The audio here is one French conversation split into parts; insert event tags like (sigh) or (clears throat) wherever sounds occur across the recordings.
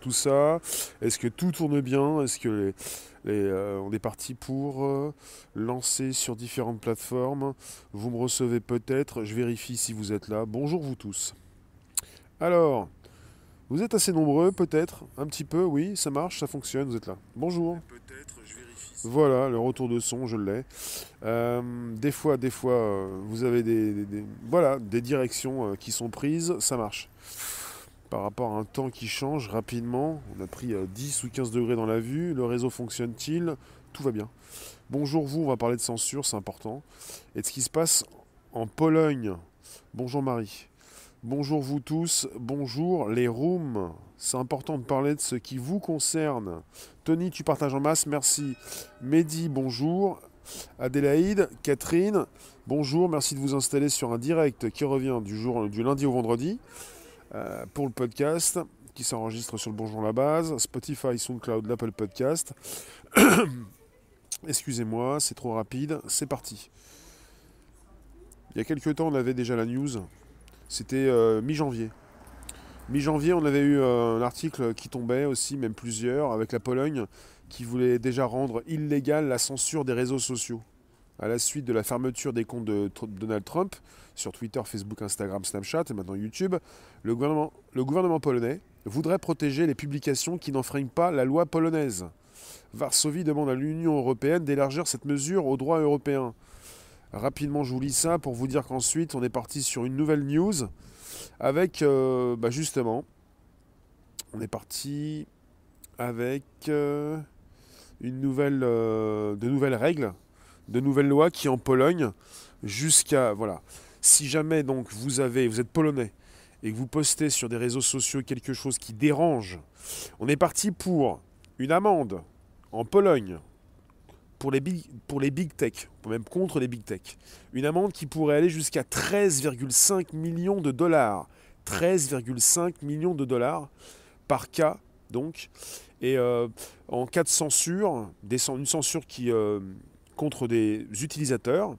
tout ça Est-ce que tout tourne bien? Est-ce que on est parti pour lancer sur différentes plateformes? Vous me recevez peut-être, je vérifie si vous êtes là. Bonjour vous tous. Alors, vous êtes assez nombreux peut-être? Un petit peu, oui, ça marche, ça fonctionne, vous êtes là. Bonjour. Voilà, le retour de son, je l'ai. Euh, des fois, des fois, euh, vous avez des, voilà, des directions euh, qui sont prises, ça marche. Par rapport à un temps qui change rapidement, on a pris 10 ou 15 degrés dans la vue, le réseau fonctionne-t-il? Tout va bien. Bonjour vous, on va parler de censure, c'est important. Et de ce qui se passe en Pologne. Bonjour Marie. Bonjour vous tous, bonjour les rooms. C'est important de parler de ce qui vous concerne. Tony, tu partages en masse, merci. Mehdi, bonjour. Adélaïde, Catherine, bonjour, merci de vous installer sur un direct qui revient du, du lundi au vendredi euh, pour le podcast qui s'enregistre sur le Bonjour la base, Spotify, SoundCloud, l'Apple Podcast. (coughs) Excusez-moi, c'est trop rapide, c'est parti. Il y a quelques temps, on avait déjà la news c'était euh, mi-janvier. Mi-janvier, on avait eu euh, un article qui tombait aussi, même plusieurs, avec la Pologne, qui voulait déjà rendre illégale la censure des réseaux sociaux. À la suite de la fermeture des comptes de Donald Trump sur Twitter, Facebook, Instagram, Snapchat et maintenant YouTube, le gouvernement, polonais voudrait protéger les publications qui n'enfreignent pas la loi polonaise. Varsovie demande à l'Union européenne d'élargir cette mesure au droit européen. Rapidement, je vous lis ça pour vous dire qu'ensuite, on est parti sur une nouvelle news avec, euh, bah, justement, on est parti avec euh, une nouvelle, euh, de nouvelles règles, de nouvelles lois qui en Pologne, jusqu'à, voilà, si jamais donc vous avez, vous êtes polonais et que vous postez sur des réseaux sociaux quelque chose qui dérange, on est parti pour une amende en Pologne pour les, big, pour les big tech, même contre les big tech. Une amende qui pourrait aller jusqu'à 13,5 millions de dollars. 13,5 millions de dollars par cas, donc. Et euh, en cas de censure, une censure qui euh, contre des utilisateurs.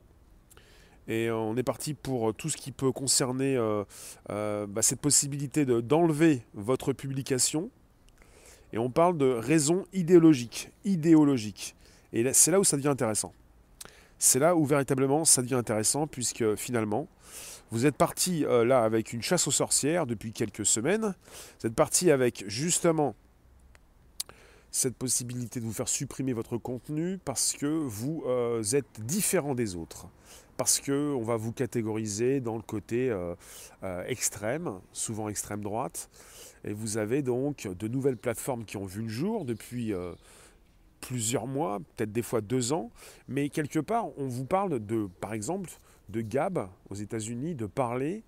Et on est parti pour tout ce qui peut concerner euh, bah, cette possibilité d'enlever votre publication. Et on parle de raisons idéologiques. Idéologiques. Et c'est là où ça devient intéressant. C'est là où véritablement ça devient intéressant, puisque finalement, vous êtes parti euh, là avec une chasse aux sorcières depuis quelques semaines. Vous êtes parti avec justement cette possibilité de vous faire supprimer votre contenu parce que vous euh, êtes différent des autres. Parce qu'on va vous catégoriser dans le côté euh, extrême, souvent extrême droite. Et vous avez donc de nouvelles plateformes qui ont vu le jour depuis plusieurs mois, peut-être des fois deux ans, mais quelque part, on vous parle de, par exemple, de Gab aux États-Unis, de parler,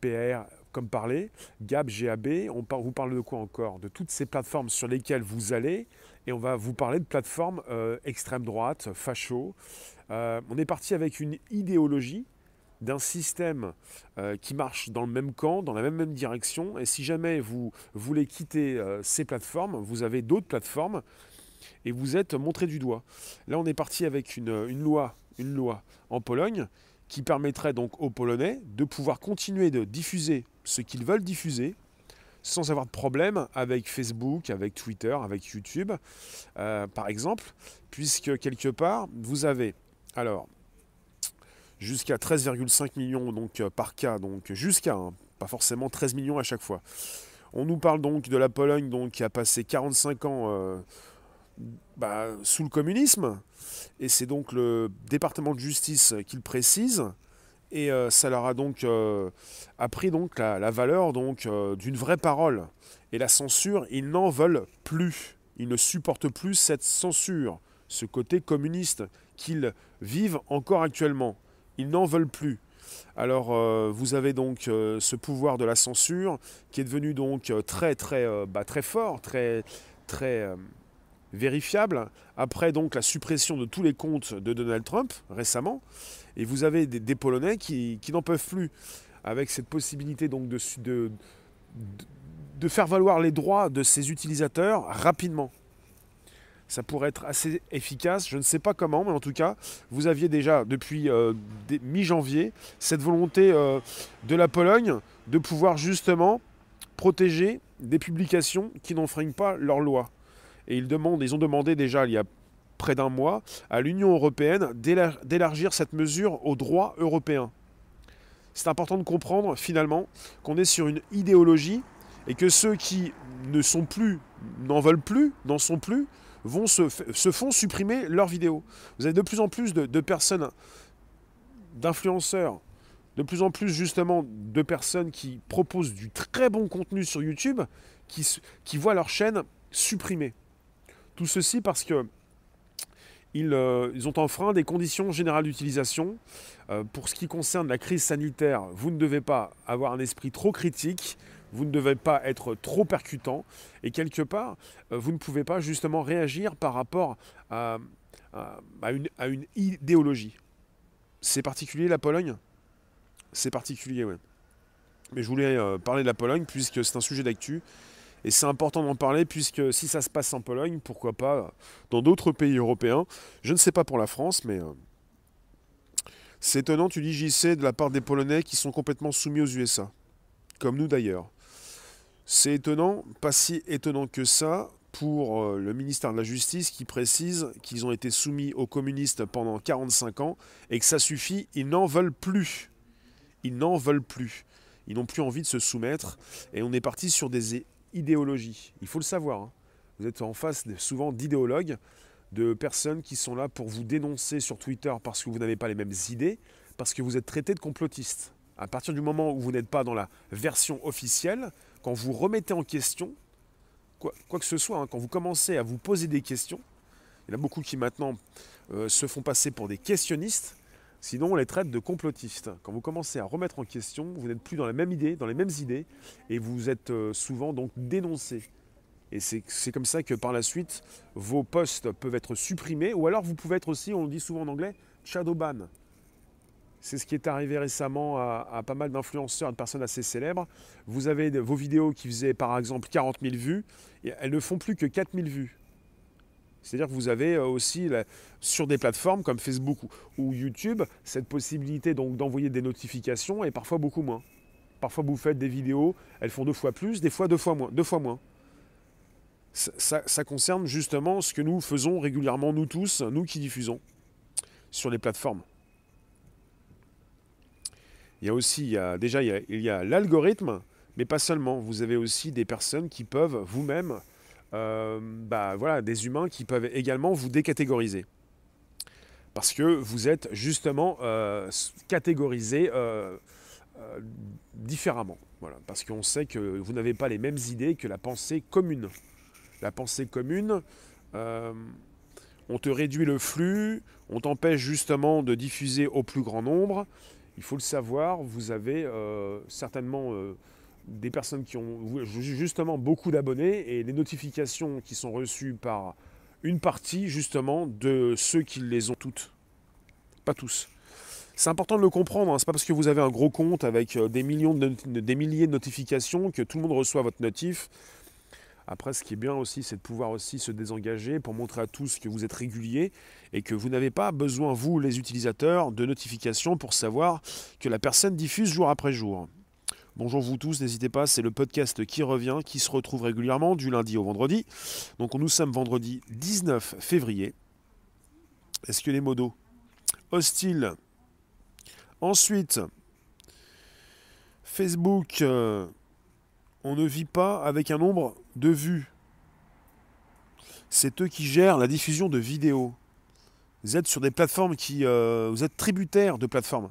PR comme parler, Gab, GAB, on vous parle de quoi encore? De toutes ces plateformes sur lesquelles vous allez, et on va vous parler de plateformes euh, extrême droite, facho. Euh, on est parti avec une idéologie d'un système euh, qui marche dans le même camp, dans la même, même direction. Et si jamais vous voulez quitter ces plateformes, vous avez d'autres plateformes et vous êtes montré du doigt. Là, on est parti avec une, loi, une loi en Pologne qui permettrait donc aux Polonais de pouvoir continuer de diffuser ce qu'ils veulent diffuser sans avoir de problème avec Facebook, avec Twitter, avec YouTube, euh, par exemple, puisque quelque part, vous avez alors jusqu'à 13,5 millions donc, euh, par cas, donc jusqu'à, hein, pas forcément 13 millions à chaque fois. On nous parle donc de la Pologne donc, qui a passé 45 ans euh, bah, sous le communisme. Et c'est donc le département de justice qui le précise. Et euh, ça leur a donc euh, appris donc la, valeur donc euh, d'une vraie parole. Et la censure, ils n'en veulent plus. Ils ne supportent plus cette censure, ce côté communiste qu'ils vivent encore actuellement. Ils n'en veulent plus. Alors vous avez donc ce pouvoir de la censure qui est devenu donc très très bah, très fort, très très vérifiable, après donc la suppression de tous les comptes de Donald Trump récemment, et vous avez des, Polonais qui, n'en peuvent plus, avec cette possibilité donc de, faire valoir les droits de ces utilisateurs rapidement. Ça pourrait être assez efficace, je ne sais pas comment, mais en tout cas, vous aviez déjà depuis euh, mi-janvier cette volonté euh, de la Pologne de pouvoir justement protéger des publications qui n'enfreignent pas leur loi. Et ils, demandent, ils ont demandé déjà il y a près d'un mois à l'Union européenne d'élargir cette mesure au droit européen. C'est important de comprendre finalement qu'on est sur une idéologie et que ceux qui ne sont plus, n'en veulent plus, n'en sont plus, vont se, font supprimer leurs vidéos. Vous avez de plus en plus de, personnes, d'influenceurs, de plus en plus justement de personnes qui proposent du très bon contenu sur YouTube, qui, qui voient leur chaîne supprimée. Tout ceci parce que euh, ils, ont enfreint des conditions générales d'utilisation. Euh, pour ce qui concerne la crise sanitaire, vous ne devez pas avoir un esprit trop critique, vous ne devez pas être trop percutant, et quelque part, euh, vous ne pouvez pas justement réagir par rapport à, une, à une, idéologie. C'est particulier la Pologne? C'est particulier, oui. Mais je voulais parler de la Pologne puisque c'est un sujet d'actu. Et c'est important d'en parler puisque si ça se passe en Pologne, pourquoi pas dans d'autres pays européens. Je ne sais pas pour la France, mais euh, c'est étonnant, tu dis JC, de la part des Polonais qui sont complètement soumis aux USA. Comme nous d'ailleurs. C'est étonnant, pas si étonnant que ça, pour euh, le ministère de la Justice qui précise qu'ils ont été soumis aux communistes pendant 45 ans et que ça suffit, ils n'en veulent plus. Ils n'en veulent plus. Ils n'ont plus envie de se soumettre et on est parti sur des Il faut le savoir. Hein. Vous êtes en face souvent d'idéologues, de personnes qui sont là pour vous dénoncer sur Twitter parce que vous n'avez pas les mêmes idées, parce que vous êtes traité de complotiste. À partir du moment où vous n'êtes pas dans la version officielle, quand vous remettez en question, quoi, que ce soit, hein, quand vous commencez à vous poser des questions, il y en a beaucoup qui maintenant euh, se font passer pour des questionnistes, Sinon, on les traite de complotistes. Quand vous commencez à remettre en question, vous n'êtes plus dans la même idée, dans les mêmes idées, et vous êtes euh, souvent donc dénoncé. Et c'est comme ça que par la suite, vos posts peuvent être supprimés, ou alors vous pouvez être aussi, on le dit souvent en anglais, shadowban. C'est ce qui est arrivé récemment à, à pas mal d'influenceurs, de personnes assez célèbres. Vous avez vos vidéos qui faisaient par exemple 40 000 vues, et elles ne font plus que 4 000 vues. C'est-à-dire que vous avez euh, aussi sur des plateformes comme Facebook ou, YouTube cette possibilité donc d'envoyer des notifications et parfois beaucoup moins. Parfois vous faites des vidéos, elles font deux fois plus, des fois deux fois moins. Deux fois moins. Ça, concerne justement ce que nous faisons régulièrement, nous tous, nous qui diffusons sur les plateformes. Il y a aussi, il y a, déjà, il y a l'algorithme, mais pas seulement. Vous avez aussi des personnes qui peuvent vous-même bah, voilà, des humains qui peuvent également vous décatégoriser. Parce que vous êtes justement euh, catégorisé euh, différemment. Parce qu'on sait que vous n'avez pas les mêmes idées que la pensée commune. La pensée commune, on te réduit le flux, on t'empêche justement de diffuser au plus grand nombre. Il faut le savoir, vous avez certainement des personnes qui ont justement beaucoup d'abonnés et les notifications qui sont reçues par une partie justement de ceux qui les ont toutes. Pas tous. C'est important de le comprendre, hein. c'est pas parce que vous avez un gros compte avec euh, des, millions de, des milliers de notifications que tout le monde reçoit votre notif. Après, ce qui est bien aussi, c'est de pouvoir aussi se désengager pour montrer à tous que vous êtes régulier et que vous n'avez pas besoin, vous, les utilisateurs, de notifications pour savoir que la personne diffuse jour après jour. Bonjour vous tous, n'hésitez pas, c'est le podcast qui revient, qui se retrouve régulièrement du lundi au vendredi. Donc nous sommes vendredi 19 février. Est-ce que les modos Hostile? Ensuite, Facebook, euh, on ne vit pas avec un nombre de vues. C'est eux qui gèrent la diffusion de vidéos. Vous êtes sur des plateformes qui... Euh, vous êtes tributaires de plateformes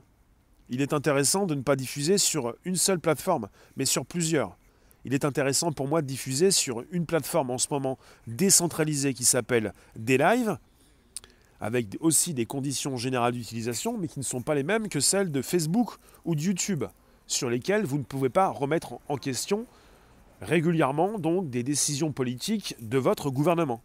il est intéressant de ne pas diffuser sur une seule plateforme, mais sur plusieurs. Il est intéressant pour moi de diffuser sur une plateforme en ce moment décentralisée qui s'appelle DLive, avec aussi des conditions générales d'utilisation, mais qui ne sont pas les mêmes que celles de Facebook ou de YouTube, sur lesquelles vous ne pouvez pas remettre en question régulièrement donc des décisions politiques de votre gouvernement.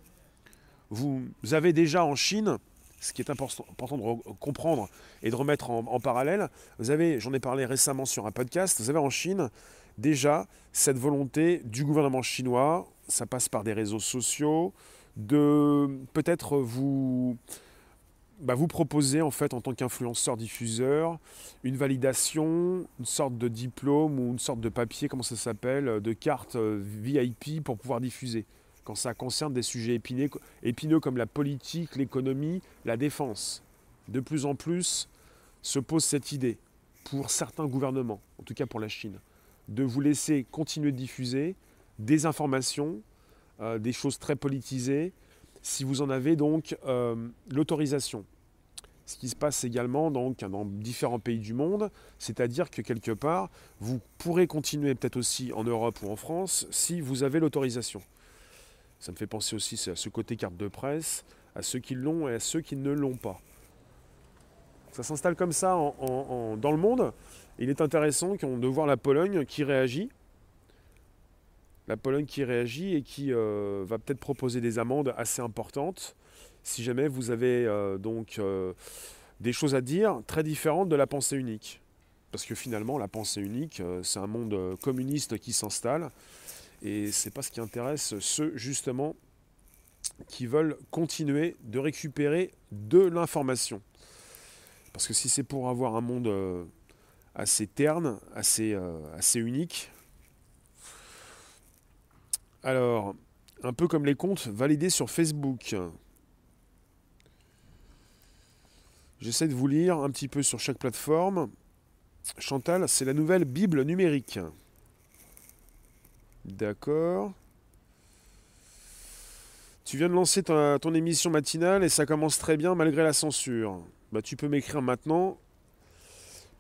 Vous avez déjà en Chine ce qui est important, de comprendre et de remettre en, parallèle, vous avez, j'en ai parlé récemment sur un podcast, vous avez en Chine déjà cette volonté du gouvernement chinois, ça passe par des réseaux sociaux, de peut-être vous bah, vous proposer en fait en tant qu'influenceur diffuseur une validation, une sorte de diplôme ou une sorte de papier, comment ça s'appelle, de carte euh, VIP pour pouvoir diffuser. Quand ça concerne des sujets épineux, comme la politique, l'économie, la défense. De plus en plus se pose cette idée pour certains gouvernements, en tout cas pour la Chine, de vous laisser continuer de diffuser des informations, euh, des choses très politisées, si vous en avez donc euh, l'autorisation. Ce qui se passe également dans différents pays du monde, c'est-à-dire que quelque part, vous pourrez continuer peut-être aussi en Europe ou en France si vous avez l'autorisation. Ça me fait penser aussi à ce côté carte de presse, à ceux qui l'ont et à ceux qui ne l'ont pas. Ça s'installe comme ça dans le monde. Il est intéressant de voir la Pologne qui réagit la Pologne qui réagit et qui euh, va peut-être proposer des amendes assez importantes si jamais vous avez euh, donc euh, des choses à dire très différentes de la pensée unique. Parce que finalement, la pensée unique, c'est un monde communiste qui s'installe et c'est pas ce qui intéresse ceux justement qui veulent continuer de récupérer de l'information. Parce que si c'est pour avoir un monde assez terne, assez, assez unique, alors, un peu comme les comptes validés sur Facebook. J'essaie de vous lire un petit peu sur chaque plateforme. Chantal, c'est la nouvelle Bible numérique. D'accord. Tu viens de lancer ton émission matinale et ça commence très bien malgré la censure. Bah, tu peux m'écrire maintenant.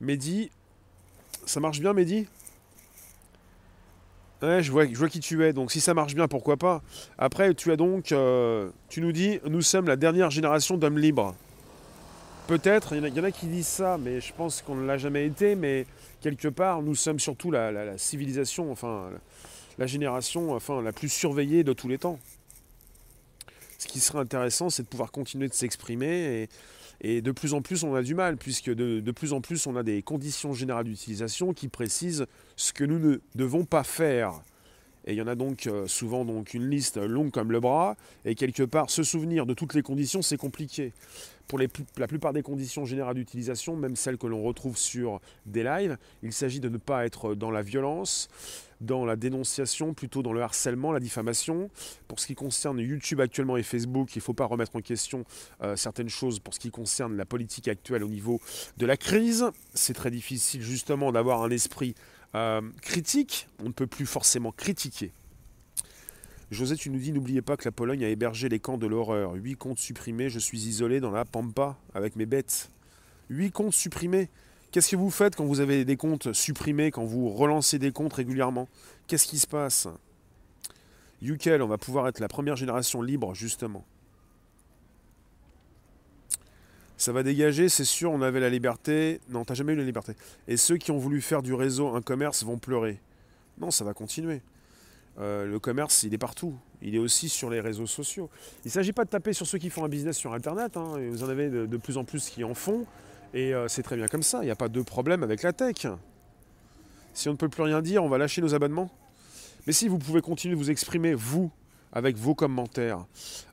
Mehdi, ça marche bien Mehdi? Ouais, je vois, qui tu es, donc si ça marche bien, pourquoi pas. Après, tu as donc, euh, tu nous dis, nous sommes la dernière génération d'hommes libres. Peut-être, il y, en a qui disent ça, mais je pense qu'on ne l'a jamais été, mais quelque part, nous sommes surtout la, civilisation, enfin, génération enfin, la plus surveillée de tous les temps. Ce qui serait intéressant, c'est de pouvoir continuer de s'exprimer et, et de plus en plus, on a du mal, puisque de, plus en plus, on a des conditions générales d'utilisation qui précisent ce que nous ne devons pas faire. Et il y en a donc euh, souvent donc une liste longue comme le bras, et quelque part, se souvenir de toutes les conditions, c'est compliqué. Pour la plupart des conditions générales d'utilisation, même celles que l'on retrouve sur des lives, il s'agit de ne pas être dans la violence, dans la dénonciation, plutôt dans le harcèlement, la diffamation. Pour ce qui concerne YouTube actuellement et Facebook, il ne faut pas remettre en question euh, certaines choses pour ce qui concerne la politique actuelle au niveau de la crise. C'est très difficile justement d'avoir un esprit euh, critique. On ne peut plus forcément critiquer. José, tu nous dis, n'oubliez pas que la Pologne a hébergé les camps de l'horreur. Huit comptes supprimés, je suis isolé dans la pampa avec mes bêtes. Huit comptes supprimés. Qu'est-ce que vous faites quand vous avez des comptes supprimés, quand vous relancez des comptes régulièrement? Qu'est-ce qui se passe? Yukel, on va pouvoir être la première génération libre, justement. Ça va dégager, c'est sûr, on avait la liberté. Non, t'as jamais eu la liberté. Et ceux qui ont voulu faire du réseau un commerce vont pleurer. Non, ça va continuer. Euh, le commerce, il est partout. Il est aussi sur les réseaux sociaux. Il ne s'agit pas de taper sur ceux qui font un business sur Internet. Hein. Vous en avez de, plus en plus qui en font. Et euh, c'est très bien comme ça, il n'y a pas de problème avec la tech. Si on ne peut plus rien dire, on va lâcher nos abonnements. Mais si vous pouvez continuer de vous exprimer, vous, avec vos commentaires,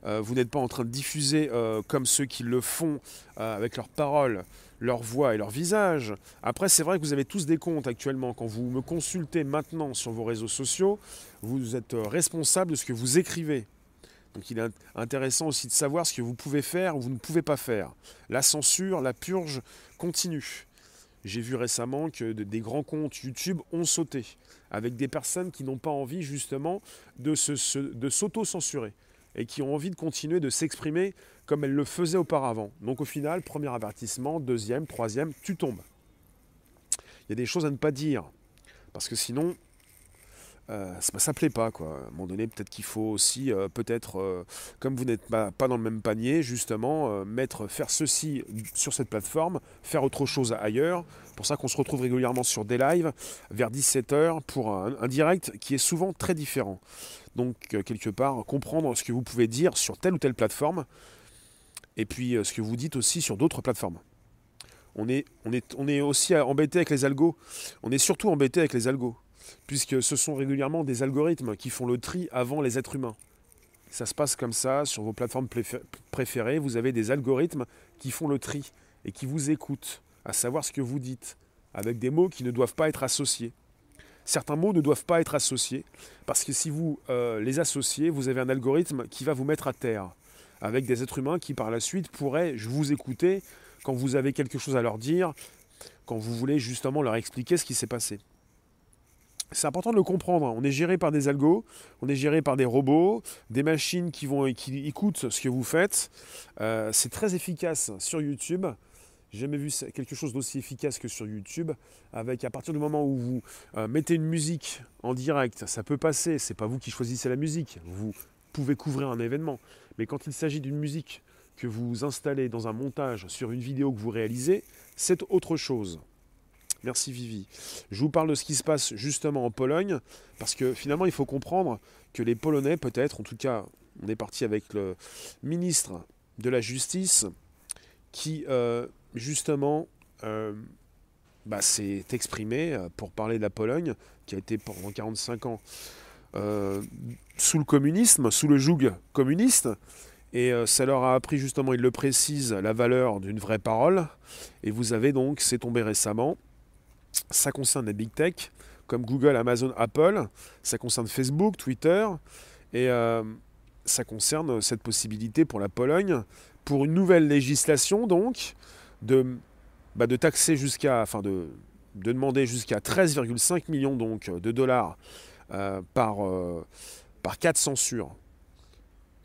euh, vous n'êtes pas en train de diffuser euh, comme ceux qui le font avec leurs paroles, leur voix et leur visage. Après, c'est vrai que vous avez tous des comptes actuellement. Quand vous me consultez maintenant sur vos réseaux sociaux, vous êtes responsable de ce que vous écrivez. Donc il est intéressant aussi de savoir ce que vous pouvez faire ou vous ne pouvez pas faire. La censure, la purge continue. J'ai vu récemment que des grands comptes YouTube ont sauté, avec des personnes qui n'ont pas envie justement de s'auto-censurer et qui ont envie de continuer de s'exprimer comme elles le faisaient auparavant. Donc au final, premier avertissement, deuxième, troisième, tu tombes. Il y a des choses à ne pas dire, parce que sinon, euh, ça, ne plaît pas quoi. À un moment donné, peut-être qu'il faut aussi, euh, peut-être, euh, comme vous n'êtes pas, dans le même panier, justement, mettre, faire ceci sur cette plateforme, faire autre chose ailleurs. Pour ça qu'on se retrouve régulièrement sur des lives vers 17h pour un, direct qui est souvent très différent. Donc quelque part, comprendre ce que vous pouvez dire sur telle ou telle plateforme, et puis ce que vous dites aussi sur d'autres plateformes. On est, on, est, on est aussi embêté avec les algos. On est surtout embêté avec les algos puisque ce sont régulièrement des algorithmes qui font le tri avant les êtres humains. Ça se passe comme ça sur vos plateformes préférées. Vous avez des algorithmes qui font le tri et qui vous écoutent, à savoir ce que vous dites, avec des mots qui ne doivent pas être associés. Certains mots ne doivent pas être associés, parce que si vous euh, les associez, vous avez un algorithme qui va vous mettre à terre, avec des êtres humains qui par la suite pourraient vous écouter quand vous avez quelque chose à leur dire, quand vous voulez justement leur expliquer ce qui s'est passé. C'est important de le comprendre. Hein. On est géré par des algos, on est géré par des robots, des machines qui, vont, qui écoutent ce que vous faites. Euh, c'est très efficace sur YouTube. J'ai jamais vu quelque chose d'aussi efficace que sur YouTube. Avec à partir du moment où vous euh, mettez une musique en direct, ça peut passer. C'est pas vous qui choisissez la musique. Vous pouvez couvrir un événement. Mais quand il s'agit d'une musique que vous installez dans un montage sur une vidéo que vous réalisez, c'est autre chose. Merci Vivi. Je vous parle de ce qui se passe justement en Pologne, parce que finalement il faut comprendre que les Polonais, peut-être, en tout cas, on est parti avec le ministre de la Justice, qui euh, justement euh, bah, s'est exprimé euh, pour parler de la Pologne, qui a été pendant 45 ans sous le communisme, sous le joug communiste. Et ça leur a appris justement, il le précise, la valeur d'une vraie parole. Et vous avez donc, c'est tombé récemment, ça concerne les big tech comme Google, Amazon, Apple. Ça concerne Facebook, Twitter. Et euh, ça concerne cette possibilité pour la Pologne, pour une nouvelle législation donc, de, bah, de taxer jusqu'à, enfin de, de demander jusqu'à 13,5 millions donc, de dollars euh, par, euh, par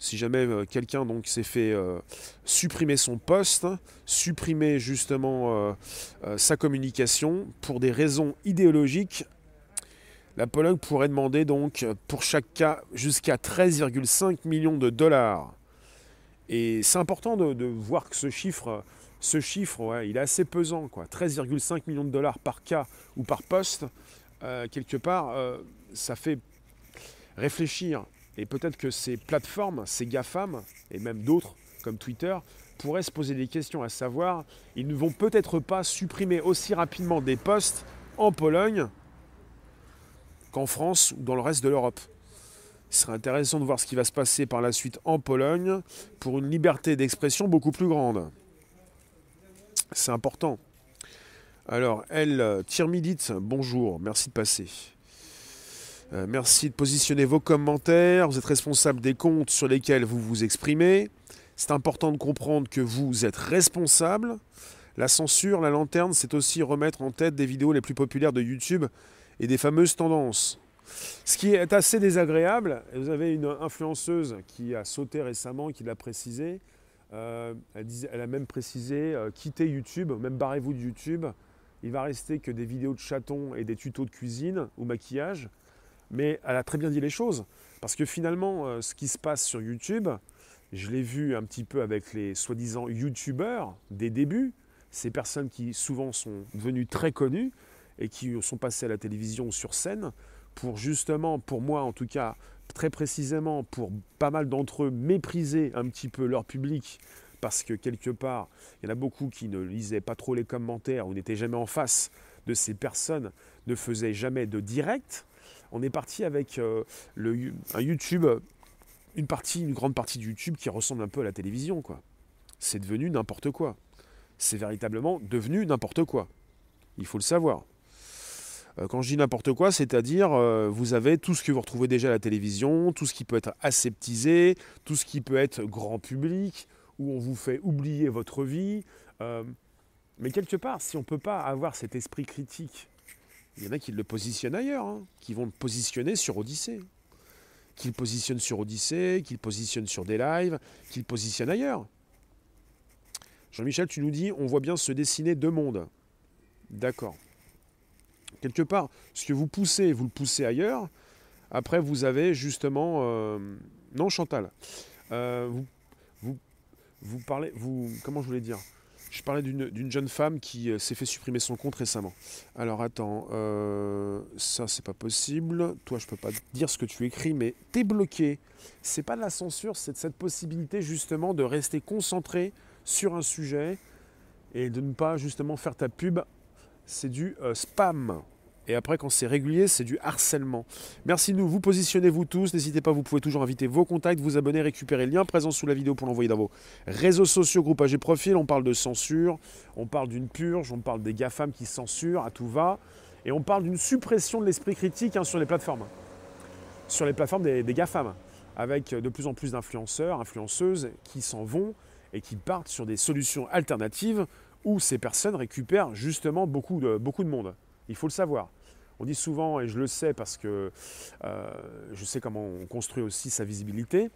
si jamais euh, quelqu'un s'est fait euh, supprimer son poste, supprimer justement euh, sa communication pour des raisons idéologiques, la Pologne pourrait demander donc pour chaque cas jusqu'à 13,5 millions de dollars. Et c'est important de, voir que ce chiffre, ce chiffre, il est assez pesant, quoi. 13,5 millions de dollars par cas ou par poste, quelque part, ça fait réfléchir. Et peut-être que ces plateformes, ces GAFAM, et même d'autres comme Twitter, pourraient se poser des questions à savoir, ils ne vont peut-être pas supprimer aussi rapidement des postes en Pologne qu'en France ou dans le reste de l'Europe. Il serait intéressant de voir ce qui va se passer par la suite en Pologne pour une liberté d'expression beaucoup plus grande. C'est important. Alors, elle, Tirmidite, bonjour, merci de passer. Euh, merci de positionner vos commentaires. Vous êtes responsable des comptes sur lesquels vous vous exprimez. C'est important de comprendre que vous êtes responsable. La censure, la lanterne, c'est aussi remettre en tête des vidéos les plus populaires de YouTube et des fameuses tendances. Ce qui est assez désagréable, vous avez une influenceuse qui a sauté récemment, qui l'a précisé, euh, elle, a même précisé euh, quittez YouTube, même barrez-vous de YouTube, il va rester que des vidéos de chatons et des tutos de cuisine ou maquillage mais elle a très bien dit les choses. Parce que finalement, euh, ce qui se passe sur YouTube, je l'ai vu un petit peu avec les soi-disant YouTubeurs des débuts, ces personnes qui souvent sont devenues très connues et qui sont passées à la télévision sur scène pour justement, pour moi en tout cas, très précisément, pour pas mal d'entre eux, mépriser un petit peu leur public parce que quelque part, il y en a beaucoup qui ne lisaient pas trop les commentaires ou n'étaient jamais en face de ces personnes, ne faisaient jamais de direct, on est parti avec euh, un YouTube, une grande partie de YouTube qui ressemble un peu à la télévision. C'est devenu n'importe quoi. C'est véritablement devenu n'importe quoi. Il faut le savoir. Euh, quand je dis n'importe quoi, c'est-à-dire euh, vous avez tout ce que vous retrouvez déjà à la télévision, tout ce qui peut être aseptisé, tout ce qui peut être grand public, où on vous fait oublier votre vie. mais quelque part, si on ne peut pas avoir cet esprit critique il y en a qui le positionnent ailleurs, hein, qui vont le positionner sur Odyssée. Qui le positionnent sur Odyssée, qui le positionnent sur des lives, qui le positionnent ailleurs. Jean-Michel, tu nous dis, on voit bien se dessiner deux mondes. D'accord. Quelque part, ce que vous poussez, vous le poussez ailleurs. Après, vous avez justement... Euh, non, Chantal. Euh, vous, vous, vous parlez... Vous, comment je voulais dire? Je parlais d'une jeune femme qui euh, s'est fait supprimer son compte récemment. Alors attends, euh, ça c'est pas possible. Toi je peux pas dire ce que tu écris, mais t'es bloqué. C'est pas de la censure, c'est cette possibilité justement de rester concentré sur un sujet et de ne pas justement faire ta pub. C'est du euh, spam. Et après, quand c'est régulier, c'est du harcèlement. Merci de nous. Vous positionnez-vous tous. N'hésitez pas, vous pouvez toujours inviter vos contacts, vous abonner, récupérer le lien présent sous la vidéo pour l'envoyer dans vos réseaux sociaux, groupages et profils. On parle de censure, on parle d'une purge, on parle des GAFAM qui censurent à tout va. Et on parle d'une suppression de l'esprit critique hein, sur les plateformes. Sur les plateformes des, GAFAM. Avec de plus en plus d'influenceurs, influenceuses qui s'en vont et qui partent sur des solutions alternatives où ces personnes récupèrent justement beaucoup beaucoup de monde. Il faut le savoir. On dit souvent, et je le sais parce que euh, je sais comment on construit aussi sa visibilité,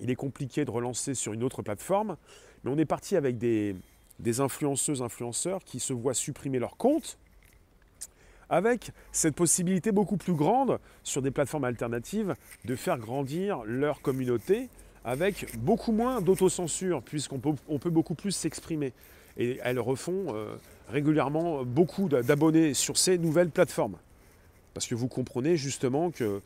il est compliqué de relancer sur une autre plateforme, mais on est parti avec des, influenceuses, influenceurs qui se voient supprimer leur compte, avec cette possibilité beaucoup plus grande sur des plateformes alternatives de faire grandir leur communauté avec beaucoup moins d'autocensure, puisqu'on peut, on peut beaucoup plus s'exprimer. Et elles refont euh, régulièrement beaucoup d'abonnés sur ces nouvelles plateformes. Parce que vous comprenez justement que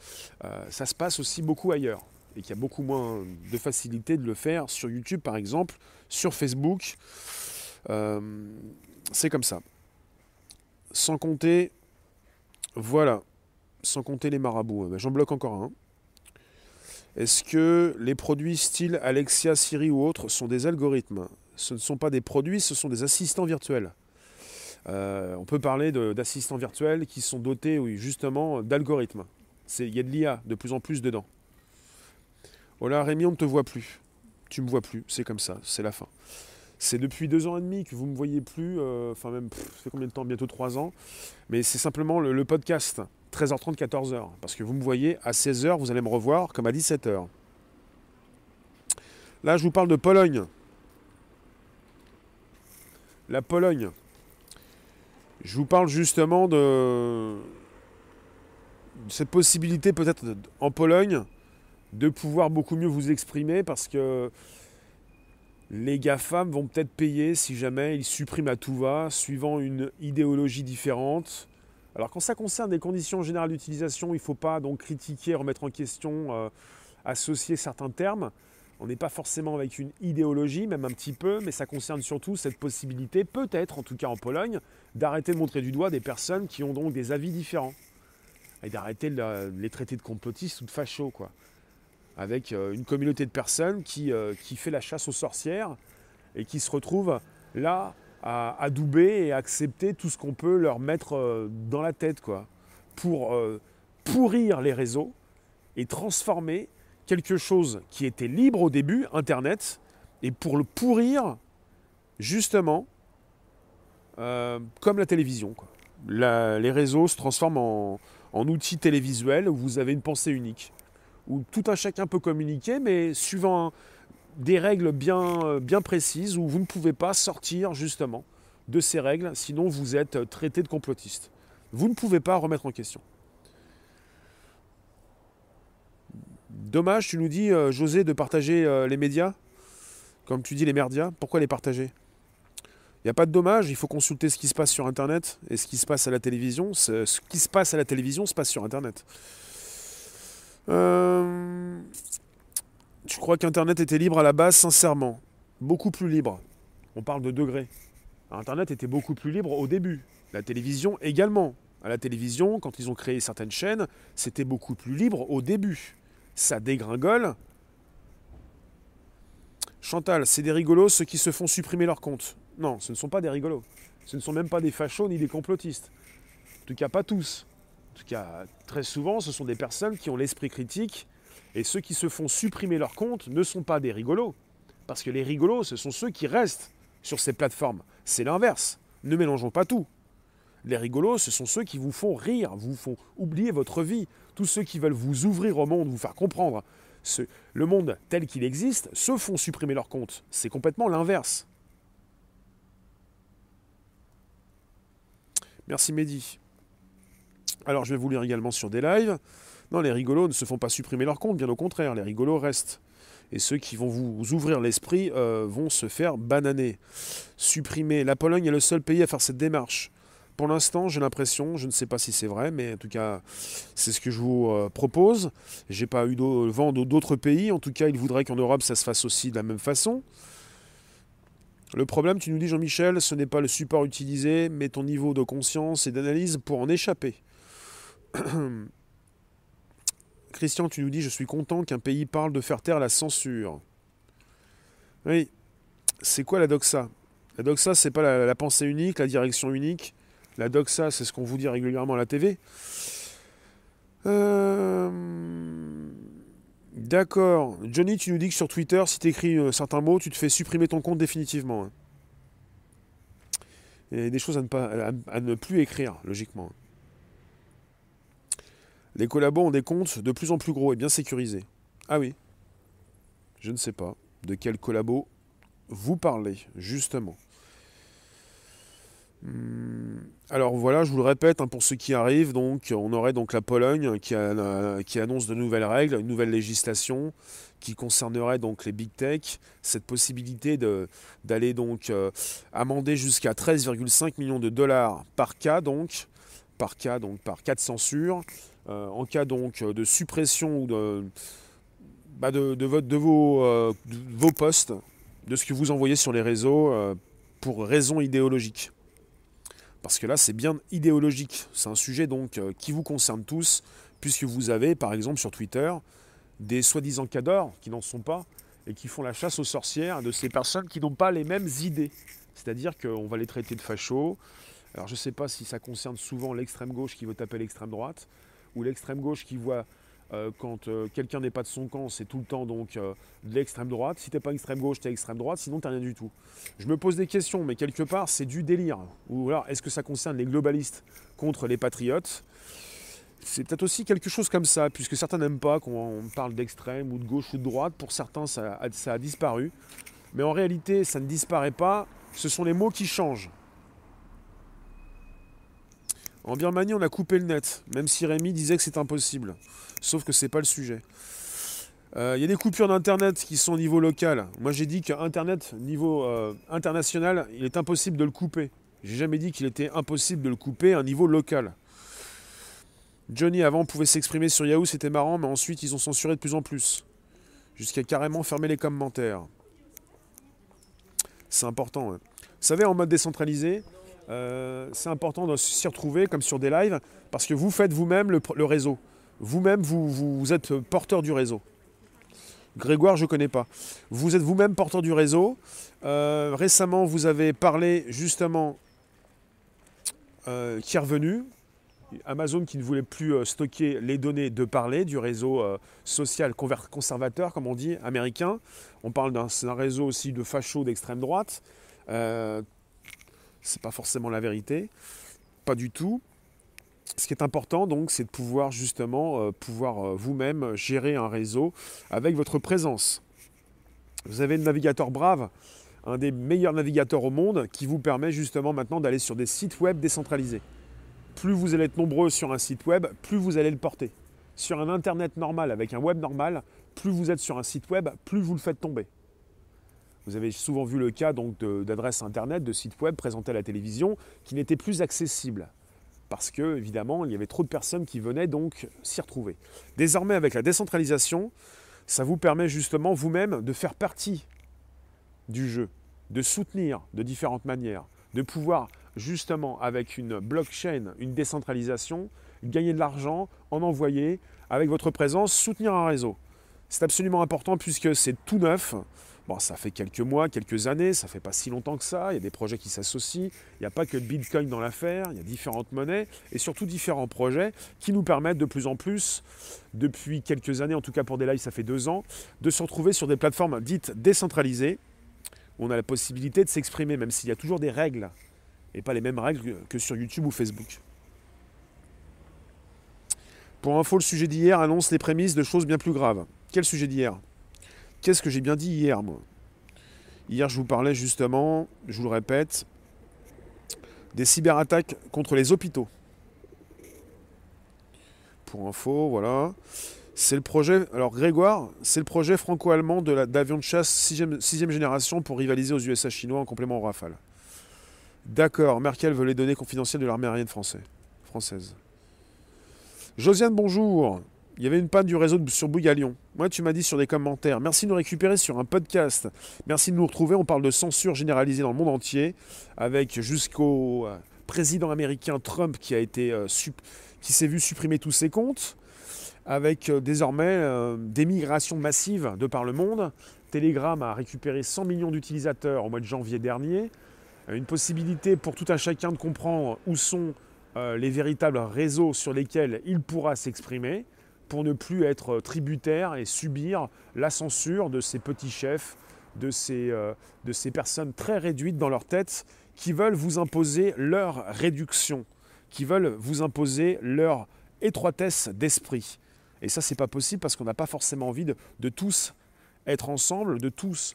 euh, ça se passe aussi beaucoup ailleurs et qu'il y a beaucoup moins de facilité de le faire sur YouTube par exemple, sur Facebook. Euh, c'est comme ça. Sans compter, voilà, sans compter les marabouts. Ben, j'en bloque encore un. Est-ce que les produits style Alexia, Siri ou autres sont des algorithmes? Ce ne sont pas des produits, ce sont des assistants virtuels. Euh, on peut parler d'assistants virtuels qui sont dotés, justement, d'algorithmes. Il y a de l'IA de plus en plus dedans. Oh là, Rémi, on ne te voit plus. Tu me vois plus, c'est comme ça, c'est la fin. C'est depuis deux ans et demi que vous ne me voyez plus, euh, enfin même, ça combien de temps? Bientôt trois ans. Mais c'est simplement le, le, podcast, 13h30, 14h. Parce que vous me voyez à 16h, vous allez me revoir comme à 17h. Là, je vous parle de Pologne la Pologne. Je vous parle justement de cette possibilité peut-être en Pologne de pouvoir beaucoup mieux vous exprimer parce que les GAFAM vont peut-être payer si jamais ils suppriment à tout va, suivant une idéologie différente. Alors quand ça concerne des conditions générales d'utilisation, il ne faut pas donc critiquer, remettre en question, euh, associer certains termes. On n'est pas forcément avec une idéologie, même un petit peu, mais ça concerne surtout cette possibilité, peut-être en tout cas en Pologne, d'arrêter de montrer du doigt des personnes qui ont donc des avis différents. Et d'arrêter de les traiter de complotistes ou de fachos. Avec euh, une communauté de personnes qui, euh, qui fait la chasse aux sorcières et qui se retrouvent là à adouber et accepter tout ce qu'on peut leur mettre euh, dans la tête. Pour pourrir les réseaux et transformer quelque chose qui était libre au début, Internet, et pour le pourrir, justement, euh, comme la télévision. les réseaux se transforment en, outils télévisuels où vous avez une pensée unique, où tout un chacun peut communiquer, mais suivant des règles bien, bien précises, où vous ne pouvez pas sortir justement de ces règles, sinon vous êtes traité de complotiste. Vous ne pouvez pas remettre en question. Dommage, tu nous dis, euh, José, de partager euh, les médias, comme tu dis les merdias. Pourquoi les partager? Il n'y a pas de dommage, il faut consulter ce qui se passe sur Internet et ce qui se passe à la télévision. Ce, qui se passe à la télévision se passe sur Internet. Euh, tu crois qu'Internet était libre à la base? Sincèrement, beaucoup plus libre. On parle de degrés. Internet était beaucoup plus libre au début. La télévision également. À la télévision, quand ils ont créé certaines chaînes, c'était beaucoup plus libre au début ça dégringole. Chantal, c'est des rigolos ceux qui se font supprimer leur compte. Non, ce ne sont pas des rigolos. Ce ne sont même pas des fachos ni des complotistes. En tout cas, pas tous. En tout cas, très souvent, ce sont des personnes qui ont l'esprit critique. Et ceux qui se font supprimer leur compte ne sont pas des rigolos. Parce que les rigolos, ce sont ceux qui restent sur ces plateformes. C'est l'inverse. Ne mélangeons pas tout. Les rigolos, ce sont ceux qui vous font rire, vous font oublier votre vie, tous ceux qui veulent vous ouvrir au monde, vous faire comprendre le monde tel qu'il existe, se font supprimer leur compte. C'est complètement l'inverse. Merci Mehdi. Alors je vais vous lire également sur des lives. Non, les rigolos ne se font pas supprimer leur compte, bien au contraire, les rigolos restent. Et ceux qui vont vous ouvrir l'esprit euh, vont se faire bananer. Supprimer. La Pologne est le seul pays à faire cette démarche. Pour l'instant, j'ai l'impression, je ne sais pas si c'est vrai, mais en tout cas, c'est ce que je vous euh, propose. J'ai pas eu vent d'autres pays. En tout cas, il voudrait qu'en Europe, ça se fasse aussi de la même façon. Le problème, tu nous dis Jean-Michel, ce n'est pas le support utilisé, mais ton niveau de conscience et d'analyse pour en échapper. (clears throat) Christian, tu nous dis, je suis content qu'un pays parle de faire taire la censure. Oui, c'est quoi la doxa? La doxa, c'est pas la, pensée unique, la direction unique. La doxa, c'est ce qu'on vous dit régulièrement à la TV. Euh, d'accord. Johnny, tu nous dis que sur Twitter, si tu écris euh, certains mots, tu te fais supprimer ton compte définitivement. Hein. A des choses à ne, à ne plus écrire, logiquement. Les collabos ont des comptes de plus en plus gros et bien sécurisés. Ah oui. Je ne sais pas de quel collabo vous parlez, justement. Hmm. Alors voilà, je vous le répète, hein, pour ceux qui arrivent, donc on aurait donc la Pologne qui, annonce de nouvelles règles, une nouvelle législation qui concernerait donc les big tech, cette possibilité d'aller donc euh, amender jusqu'à 13,5 millions de dollars par cas donc, par cas donc par cas de censure, euh, en cas donc de suppression ou de, bah, de, de, vos, euh, vos posts, de ce que vous envoyez sur les réseaux pour raisons idéologiques. Parce que là, c'est bien idéologique. C'est un sujet donc euh, qui vous concerne tous, puisque vous avez, par exemple, sur Twitter, des soi-disant cadors qui n'en sont pas et qui font la chasse aux sorcières de ces personnes qui n'ont pas les mêmes idées. C'est-à-dire qu'on va les traiter de fachos. Alors je ne sais pas si ça concerne souvent l'extrême gauche qui veut taper l'extrême droite, ou l'extrême gauche qui voit euh, quand euh, quelqu'un n'est pas de son camp, c'est tout le temps donc euh, de l'extrême droite. Si t'es pas extrême gauche, t'es extrême droite, sinon t'as rien du tout. Je me pose des questions, mais quelque part c'est du délire. Ou alors est-ce que ça concerne les globalistes contre les patriotes? C'est peut-être aussi quelque chose comme ça, puisque certains n'aiment pas qu'on parle d'extrême ou de gauche ou de droite. Pour certains, ça ça a disparu. Mais en réalité, ça ne disparaît pas. Ce sont les mots qui changent. En Birmanie, on a coupé le net, même si Rémi disait que c'est impossible. Sauf que c'est pas le sujet. Euh, il y a des coupures d'Internet qui sont au niveau local. Moi, j'ai dit qu'Internet, niveau euh, international, il est impossible de le couper. J'ai jamais dit qu'il était impossible de le couper à un niveau local. Johnny, avant, pouvait s'exprimer sur Yahoo, c'était marrant, mais ensuite, ils ont censuré de plus en plus. Jusqu'à carrément fermer les commentaires. C'est important. Vous savez, en mode décentralisé, euh, c'est important de s'y retrouver comme sur des lives parce que vous faites vous-même le, réseau. Vous-même, vous, êtes porteur du réseau. Grégoire, je ne connais pas. Vous êtes vous-même porteur du réseau. Euh, récemment, vous avez parlé justement euh, qui est revenu. Amazon qui ne voulait plus stocker les données de parler du réseau social conservateur, comme on dit, américain. On parle d'un réseau aussi de fachos d'extrême droite c'est pas forcément la vérité, pas du tout. Ce qui est important donc, c'est de pouvoir justement euh, pouvoir euh, vous-même gérer un réseau avec votre présence. Vous avez le navigateur Brave, un des meilleurs navigateurs au monde, qui vous permet justement maintenant d'aller sur des sites web décentralisés. Plus vous allez être nombreux sur un site web, plus vous allez le porter. Sur un internet normal, avec un web normal, plus vous êtes sur un site web, plus vous le faites tomber. Vous avez souvent vu le cas d'adresses internet, de sites web présentés à la télévision qui n'étaient plus accessibles parce que évidemment il y avait trop de personnes qui venaient donc s'y retrouver. Désormais avec la décentralisation, ça vous permet justement vous-même de faire partie du jeu, de soutenir de différentes manières, de pouvoir justement avec une blockchain, une décentralisation, gagner de l'argent, en envoyer, avec votre présence, soutenir un réseau. C'est absolument important puisque c'est tout neuf. Bon, ça fait quelques mois, quelques années, ça fait pas si longtemps que ça. Il y a des projets qui s'associent. Il n'y a pas que le Bitcoin dans l'affaire. Il y a différentes monnaies et surtout différents projets qui nous permettent de plus en plus, depuis quelques années, en tout cas pour des lives, ça fait deux ans, de se retrouver sur des plateformes dites décentralisées où on a la possibilité de s'exprimer, même s'il y a toujours des règles et pas les mêmes règles que sur YouTube ou Facebook. Pour info, le sujet d'hier annonce les prémices de choses bien plus graves. Quel sujet d'hier? Qu'est-ce que j'ai bien dit hier, moi? Hier, je vous parlais justement, je vous le répète, des cyberattaques contre les hôpitaux. Pour info, voilà. C'est le projet, alors Grégoire, c'est le projet franco-allemand d'avion de, chasse 6 génération pour rivaliser aux USA chinois en complément au Rafale. D'accord, Merkel veut les données confidentielles de l'armée aérienne française. Josiane, bonjour. Il y avait une panne du réseau sur Bougalion. Moi, tu m'as dit sur des commentaires. Merci de nous récupérer sur un podcast. Merci de nous retrouver. On parle de censure généralisée dans le monde entier, avec jusqu'au euh, président américain Trump qui a été euh, qui s'est vu supprimer tous ses comptes, avec euh, désormais des migrations massives de par le monde. Telegram a récupéré 100 millions d'utilisateurs au mois de janvier dernier. Une possibilité pour tout un chacun de comprendre où sont les véritables réseaux sur lesquels il pourra s'exprimer pour ne plus être tributaire et subir la censure de ces petits chefs, de ces, euh, de ces personnes très réduites dans leur tête qui veulent vous imposer leur réduction, qui veulent vous imposer leur étroitesse d'esprit. Et ça, c'est pas possible parce qu'on n'a pas forcément envie de, tous être ensemble, de tous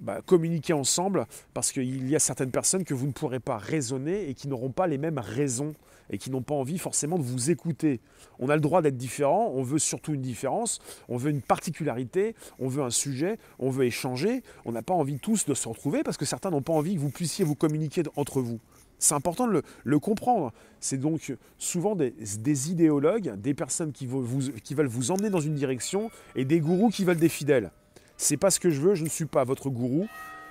bah, communiquer ensemble, parce qu'il y a certaines personnes que vous ne pourrez pas raisonner et qui n'auront pas les mêmes raisons et qui n'ont pas envie forcément de vous écouter. On a le droit d'être différent, on veut surtout une différence, on veut une particularité, on veut un sujet, on veut échanger, on n'a pas envie tous de se retrouver parce que certains n'ont pas envie que vous puissiez vous communiquer entre vous. C'est important de le, comprendre. C'est donc souvent des, idéologues, des personnes qui, qui veulent vous emmener dans une direction et des gourous qui veulent des fidèles. C'est pas ce que je veux, je ne suis pas votre gourou,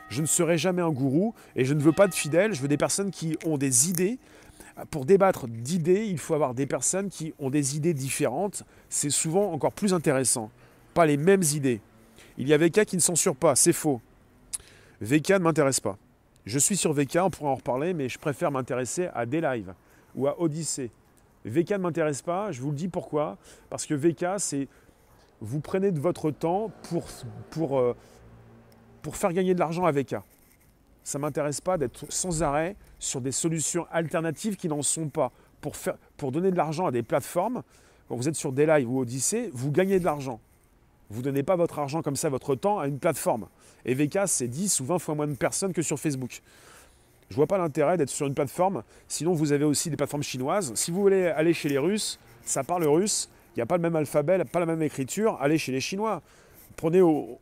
je ne serai jamais un gourou et je ne veux pas de fidèles, je veux des personnes qui ont des idées, pour débattre d'idées, il faut avoir des personnes qui ont des idées différentes. C'est souvent encore plus intéressant. Pas les mêmes idées. Il y a VK qui ne censure pas, c'est faux. VK ne m'intéresse pas. Je suis sur VK, on pourra en reparler, mais je préfère m'intéresser à des lives ou à Odyssée. VK ne m'intéresse pas, je vous le dis pourquoi. Parce que VK, c'est. Vous prenez de votre temps euh, pour faire gagner de l'argent à VK. Ça ne m'intéresse pas d'être sans arrêt sur des solutions alternatives qui n'en sont pas. Pour donner de l'argent à des plateformes, quand vous êtes sur des lives ou Odyssée, vous gagnez de l'argent. Vous ne donnez pas votre argent comme ça, votre temps à une plateforme. Et VK, c'est 10 ou 20 fois moins de personnes que sur Facebook. Je ne vois pas l'intérêt d'être sur une plateforme. Sinon, vous avez aussi des plateformes chinoises. Si vous voulez aller chez les Russes, ça parle russe. Il n'y a pas le même alphabet, pas la même écriture. Allez chez les Chinois. Prenez au,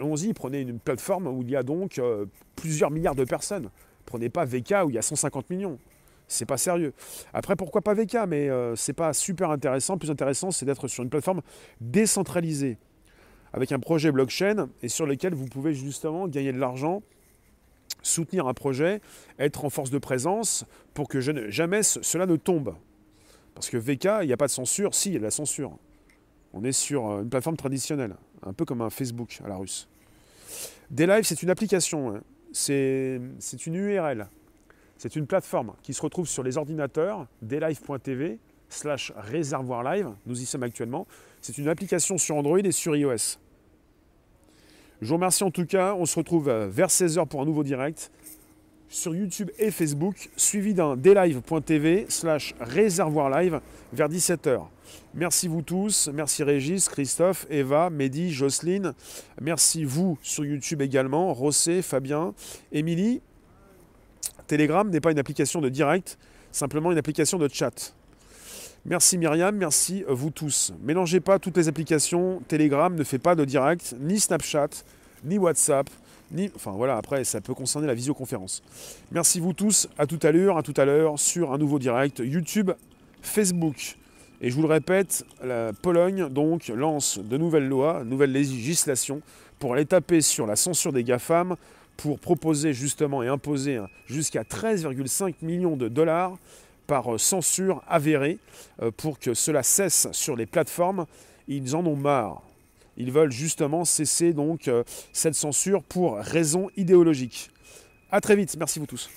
allons-y, prenez une plateforme où il y a donc euh, plusieurs milliards de personnes. Prenez pas VK où il y a 150 millions. C'est pas sérieux. Après, pourquoi pas VK Mais euh, c'est pas super intéressant. Plus intéressant, c'est d'être sur une plateforme décentralisée, avec un projet blockchain et sur lequel vous pouvez justement gagner de l'argent, soutenir un projet, être en force de présence pour que jamais cela ne tombe. Parce que VK, il n'y a pas de censure. Si, il y a de la censure. On est sur euh, une plateforme traditionnelle, un peu comme un Facebook à la russe. Daylive, c'est une application, hein. c'est une URL, c'est une plateforme qui se retrouve sur les ordinateurs, daylive.tv slash réservoir live, nous y sommes actuellement. C'est une application sur Android et sur iOS. Je vous remercie en tout cas, on se retrouve euh, vers 16h pour un nouveau direct sur YouTube et Facebook, suivi d'un daylive.tv slash réservoir live vers 17h. Merci vous tous, merci Régis, Christophe, Eva, Mehdi, Jocelyne, merci vous sur YouTube également, Rossé, Fabien, Émilie. Telegram n'est pas une application de direct, simplement une application de chat. Merci Myriam, merci vous tous. Mélangez pas toutes les applications, Telegram ne fait pas de direct, ni Snapchat, ni WhatsApp, Enfin voilà, après ça peut concerner la visioconférence. Merci vous tous, à tout à l'heure, à tout à l'heure sur un nouveau direct YouTube, Facebook. Et je vous le répète, la Pologne donc lance de nouvelles lois, nouvelles législations pour aller taper sur la censure des GAFAM, pour proposer justement et imposer jusqu'à 13,5 millions de dollars par censure avérée euh, pour que cela cesse sur les plateformes. Ils en ont marre. Ils veulent justement cesser donc euh, cette censure pour raison idéologique. A très vite, merci vous tous.